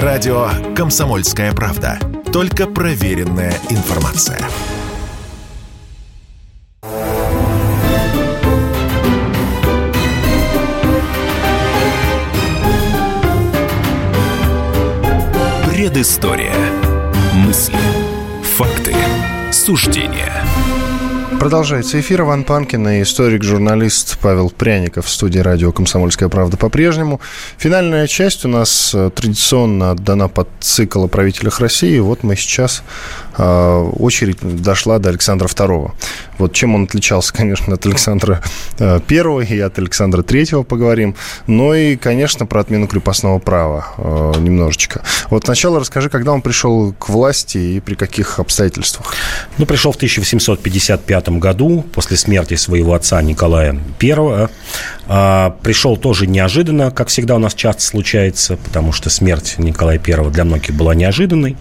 Радио «Комсомольская правда». Только проверенная информация. Предыстория. Мысли. Факты. Суждения. Продолжается эфир. Иван Панкин и историк-журналист Павел Пряников в студии радио «Комсомольская правда» по-прежнему. Финальная часть у нас э, традиционно отдана под цикл о правителях России. Вот мы сейчас очередь дошла до Александра II. Вот чем он отличался, конечно, от Александра э, I и от Александра III поговорим. Но и, конечно, про отмену крепостного права э, немножечко. Вот сначала расскажи, когда он пришел к власти и при каких обстоятельствах? Ну, пришел в 1855 году, после смерти своего отца Николая I. А, пришел тоже неожиданно, как всегда у нас часто случается, потому что смерть Николая I для многих была неожиданной.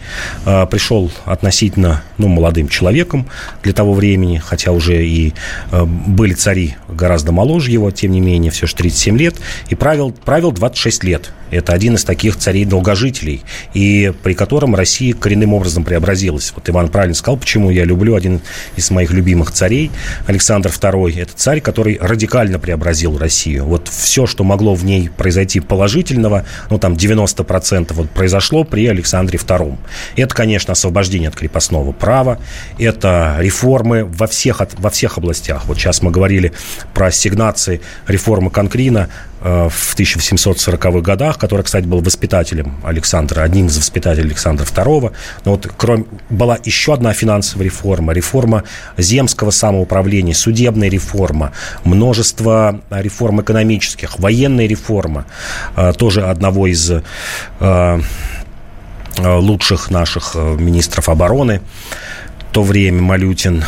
А, пришел относительно ну, молодым человеком для того времени, хотя уже и а, были цари гораздо моложе его, тем не менее, все же 37 лет, и правил, правил 26 лет. Это один из таких царей-долгожителей, и при котором Россия коренным образом преобразилась. Вот Иван правильно сказал, почему я люблю один из моих любимых царей, Александр II. Это царь, который радикально преобразил Россию. Вот все, что могло в ней произойти положительного, ну там 90% вот произошло при Александре II. Это, конечно, освобождение от крепостного права, это реформы во всех, во всех областях. Вот сейчас мы говорили про ассигнации реформы Конкрина, в 1840-х годах, который, кстати, был воспитателем Александра, одним из воспитателей Александра II. Но вот кроме, была еще одна финансовая реформа, реформа земского самоуправления, судебная реформа, множество реформ экономических, военная реформа, э, тоже одного из э, лучших наших министров обороны в то время Малютин.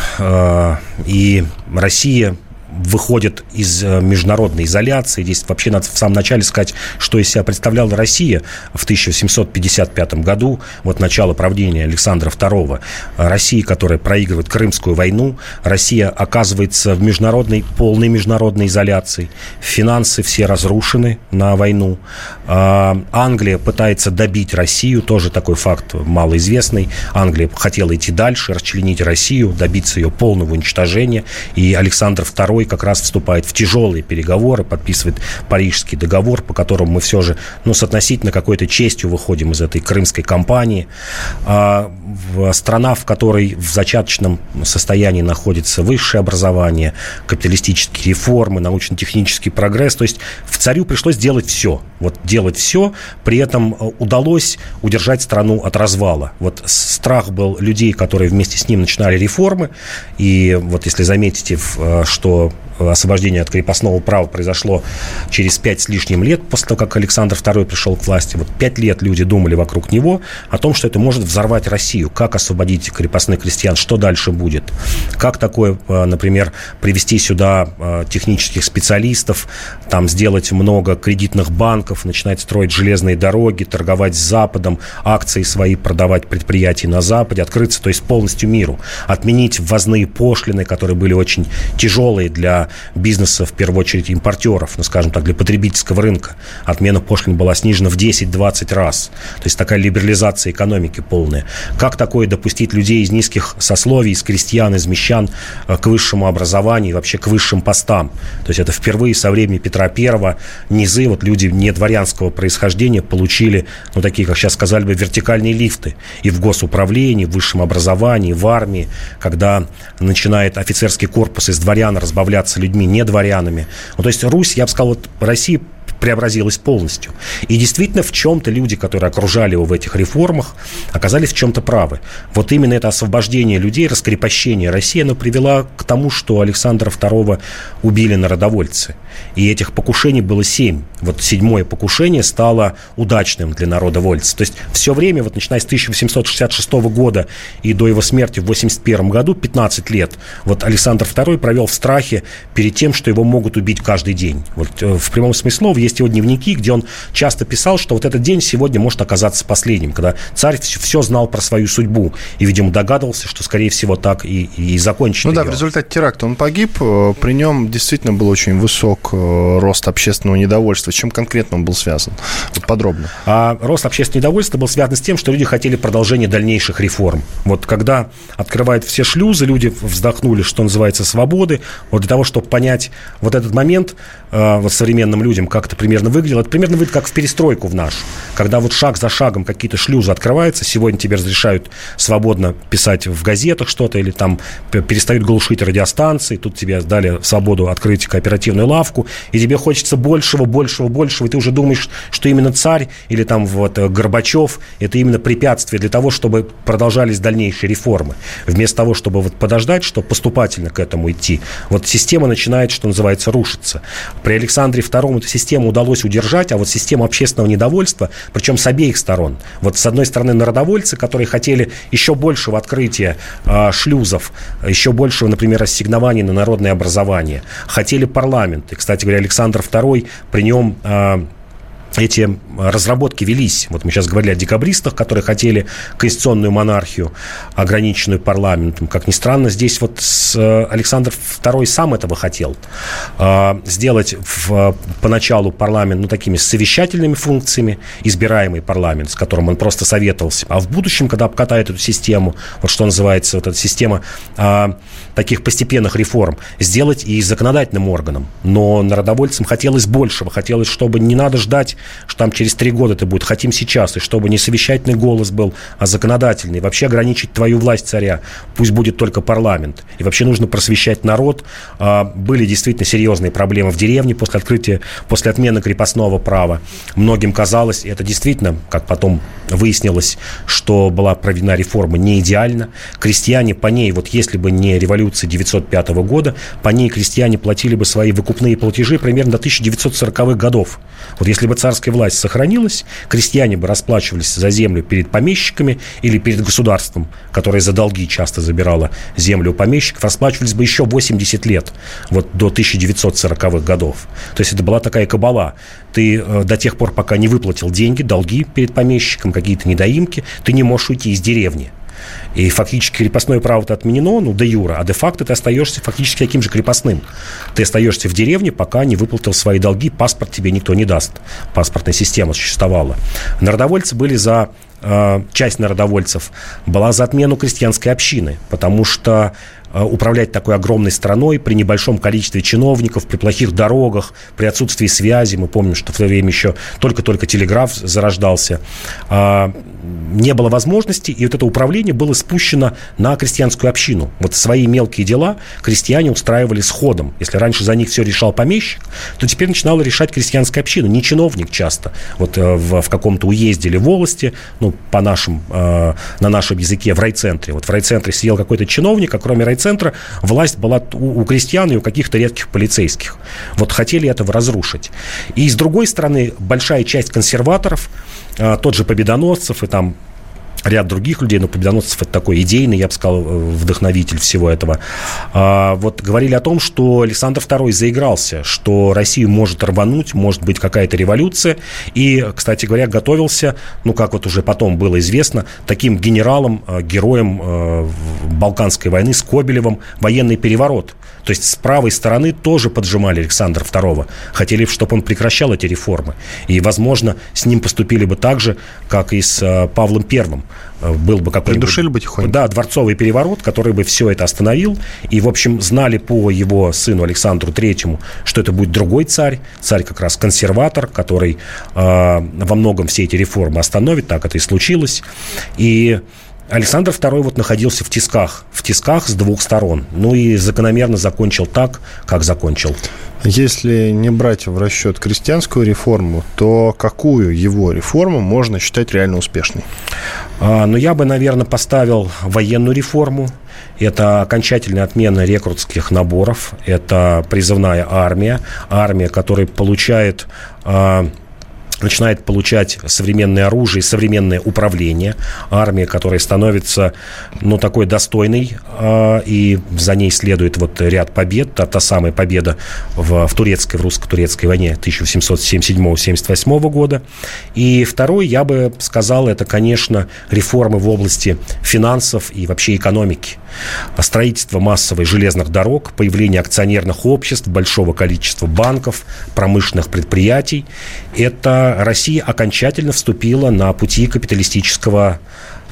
И Россия выходит из э, международной изоляции. Здесь вообще надо в самом начале сказать, что из себя представляла Россия в 1755 году, вот начало правления Александра II. Россия, которая проигрывает Крымскую войну, Россия оказывается в международной, полной международной изоляции. Финансы все разрушены на войну. А, Англия пытается добить Россию, тоже такой факт малоизвестный. Англия хотела идти дальше, расчленить Россию, добиться ее полного уничтожения. И Александр II Кремль как раз вступает в тяжелые переговоры, подписывает Парижский договор, по которому мы все же, ну, с относительно какой-то честью выходим из этой крымской кампании. А, страна, в которой в зачаточном состоянии находится высшее образование, капиталистические реформы, научно-технический прогресс. То есть в царю пришлось делать все. Вот делать все, при этом э, удалось удержать страну от развала. Вот страх был людей, которые вместе с ним начинали реформы. И вот если заметите, э, что освобождение от крепостного права произошло через пять с лишним лет после того, как Александр II пришел к власти. Вот пять лет люди думали вокруг него о том, что это может взорвать Россию. Как освободить крепостных крестьян? Что дальше будет? Как такое, э, например, привести сюда э, технических специалистов, там сделать много кредитных банков, начинать строить железные дороги, торговать с Западом, акции свои продавать предприятий на Западе, открыться, то есть полностью миру, отменить ввозные пошлины, которые были очень тяжелые для бизнеса, в первую очередь импортеров, ну, скажем так, для потребительского рынка. Отмена пошлин была снижена в 10-20 раз. То есть такая либерализация экономики полная. Как такое допустить людей из низких сословий, из крестьян, из мещан э, к высшему образованию вообще к высшим постам? То есть это впервые со времени Петра I низы, вот люди не дворянского происхождения получили, ну, такие, как сейчас сказали бы, вертикальные лифты. И в госуправлении, в высшем образовании, в армии, когда начинает офицерский корпус из дворян разбавляться являться людьми, не дворянами. Ну, то есть Русь, я бы сказал, вот Россия преобразилась полностью. И действительно, в чем-то люди, которые окружали его в этих реформах, оказались в чем-то правы. Вот именно это освобождение людей, раскрепощение России, оно привело к тому, что Александра II убили народовольцы. И этих покушений было семь. Вот седьмое покушение стало удачным для народовольцев. То есть все время, вот начиная с 1866 года и до его смерти в 81 году, 15 лет, вот Александр II провел в страхе перед тем, что его могут убить каждый день. Вот э, в прямом смысле слова есть его дневники, где он часто писал, что вот этот день сегодня может оказаться последним, когда царь все, все знал про свою судьбу и, видимо, догадывался, что, скорее всего, так и, и закончится. Ну да, в результате теракта он погиб. Э, при нем действительно был очень высок вдруг э, рост общественного недовольства? Чем конкретно он был связан? Вот подробно. А рост общественного недовольства был связан с тем, что люди хотели продолжения дальнейших реформ. Вот когда открывают все шлюзы, люди вздохнули, что называется, свободы. Вот для того, чтобы понять вот этот момент, э, вот современным людям, как это примерно выглядело, это примерно выглядит как в перестройку в нашу. Когда вот шаг за шагом какие-то шлюзы открываются, сегодня тебе разрешают свободно писать в газетах что-то или там перестают глушить радиостанции, тут тебе дали свободу открыть кооперативную лавку, и тебе хочется большего, большего, большего, и ты уже думаешь, что именно царь или там вот э, Горбачев – это именно препятствие для того, чтобы продолжались дальнейшие реформы. Вместо того, чтобы вот подождать, чтобы поступательно к этому идти, вот система начинает, что называется, рушиться. При Александре II эту систему удалось удержать, а вот систему общественного недовольства, причем с обеих сторон. Вот с одной стороны народовольцы, которые хотели еще большего открытия э, шлюзов, еще большего, например, ассигнований на народное образование. Хотели парламент. И, кстати говоря, Александр II при нем э, эти разработки велись. Вот мы сейчас говорили о декабристах, которые хотели конституционную монархию, ограниченную парламентом. Как ни странно, здесь вот э, Александр II сам этого хотел. А, сделать в, поначалу парламент ну, такими совещательными функциями, избираемый парламент, с которым он просто советовался. А в будущем, когда обкатает эту систему, вот что называется, вот эта система а, таких постепенных реформ, сделать и законодательным органом. Но народовольцам хотелось большего. Хотелось, чтобы не надо ждать что там через три года это будет, хотим сейчас, и чтобы не совещательный голос был, а законодательный, вообще ограничить твою власть царя, пусть будет только парламент. И вообще нужно просвещать народ. А, были действительно серьезные проблемы в деревне после открытия, после отмены крепостного права. Многим казалось, и это действительно, как потом выяснилось, что была проведена реформа не идеально. Крестьяне по ней, вот если бы не революция 905 года, по ней крестьяне платили бы свои выкупные платежи примерно до 1940-х годов. Вот если бы царская власть сохранилась, крестьяне бы расплачивались за землю перед помещиками или перед государством, которое за долги часто забирало землю у помещиков, расплачивались бы еще 80 лет, вот до 1940-х годов. То есть это была такая кабала. Ты э, до тех пор, пока не выплатил деньги, долги перед помещиком, какие-то недоимки, ты не можешь уйти из деревни. И фактически крепостное право-то отменено, ну, де юра, а де-факто ты остаешься фактически таким же крепостным. Ты остаешься в деревне, пока не выплатил свои долги, паспорт тебе никто не даст. Паспортная система существовала. Народовольцы были за э, часть народовольцев была за отмену крестьянской общины, потому что Э, управлять такой огромной страной при небольшом количестве чиновников, при плохих дорогах, при отсутствии связи. Мы помним, что в то время еще только-только телеграф зарождался. Не было возможности, и вот это управление было спущено на крестьянскую общину. Вот свои мелкие дела крестьяне устраивали сходом. Если раньше за них все решал помещик, то теперь начинала решать крестьянская община, не чиновник часто. Вот э, в, в каком-то уезде или волости, ну, по нашим, э, на нашем языке, в райцентре. Вот в райцентре сидел какой-то чиновник, а кроме райцентра центра власть была у, у крестьян и у каких-то редких полицейских. Вот хотели этого разрушить. И с другой стороны, большая часть консерваторов, а, тот же Победоносцев и там ряд других людей, но Победоносцев это такой идейный, я бы сказал, э, вдохновитель всего этого, а, вот говорили о том, что Александр II заигрался, что Россию может рвануть, может быть какая-то революция, и, кстати говоря, готовился, ну, как вот уже потом было известно, таким генералом, э, героем э, Балканской войны Скобелевым военный переворот. То есть с правой стороны тоже поджимали Александра II. Хотели, чтобы он прекращал эти реформы. И, возможно, с ним поступили бы так же, как и с Павлом Первым. Э, был бы какой-нибудь... Придушили бы тихонько. Да, дворцовый переворот, который бы все это остановил. И, в общем, знали по его сыну Александру Третьему, что это будет другой царь, царь как раз консерватор, который э, во многом все эти реформы остановит, так это и случилось. И Александр II вот находился в тисках, в тисках с двух сторон. Ну и закономерно закончил так, как закончил. Если не брать в расчет крестьянскую реформу, то какую его реформу можно считать реально успешной? А, ну, я бы, наверное, поставил военную реформу. Это окончательная отмена рекрутских наборов. Это призывная армия. Армия, которая получает... А, начинает получать современное оружие, современное управление, армия, которая становится, ну, такой достойной, э, и за ней следует вот ряд побед, та, та самая победа в, в турецкой, в русско-турецкой войне 1777-78 года. И второй, я бы сказал, это, конечно, реформы в области финансов и вообще экономики. Строительство массовой железных дорог, появление акционерных обществ, большого количества банков, промышленных предприятий. Это Россия окончательно вступила на пути капиталистического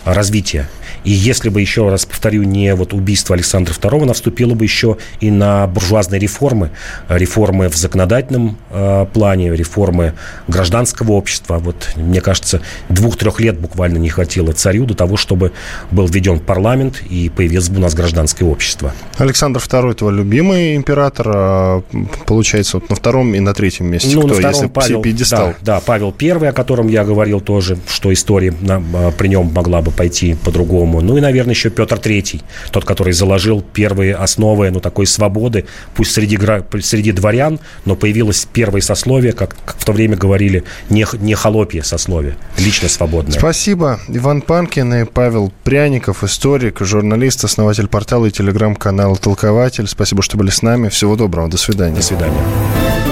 развития. И если бы, еще раз повторю, не вот убийство Александра II, она вступила бы еще и на буржуазные реформы. Реформы в законодательном э, плане, реформы гражданского общества. Вот, мне кажется, двух-трех лет буквально не хватило царю до того, чтобы был введен парламент и появилось бы у нас гражданское общество. Александр II твой любимый император, а, получается, вот на втором и на третьем месте. Ну, Кто, на втором если Павел, пьедестал? Да, да, Павел I, о котором я говорил тоже, что история на, а, при нем могла бы пойти по-другому по-другому. Ну и, наверное, еще Петр Третий, тот, который заложил первые основы, ну, такой свободы, пусть среди, среди дворян, но появилось первое сословие, как, как в то время говорили, не, не холопье сословие, лично свободное. Спасибо. Иван Панкин и Павел Пряников, историк, журналист, основатель портала и телеграм-канала «Толкователь». Спасибо, что были с нами. Всего доброго. До свидания. До свидания.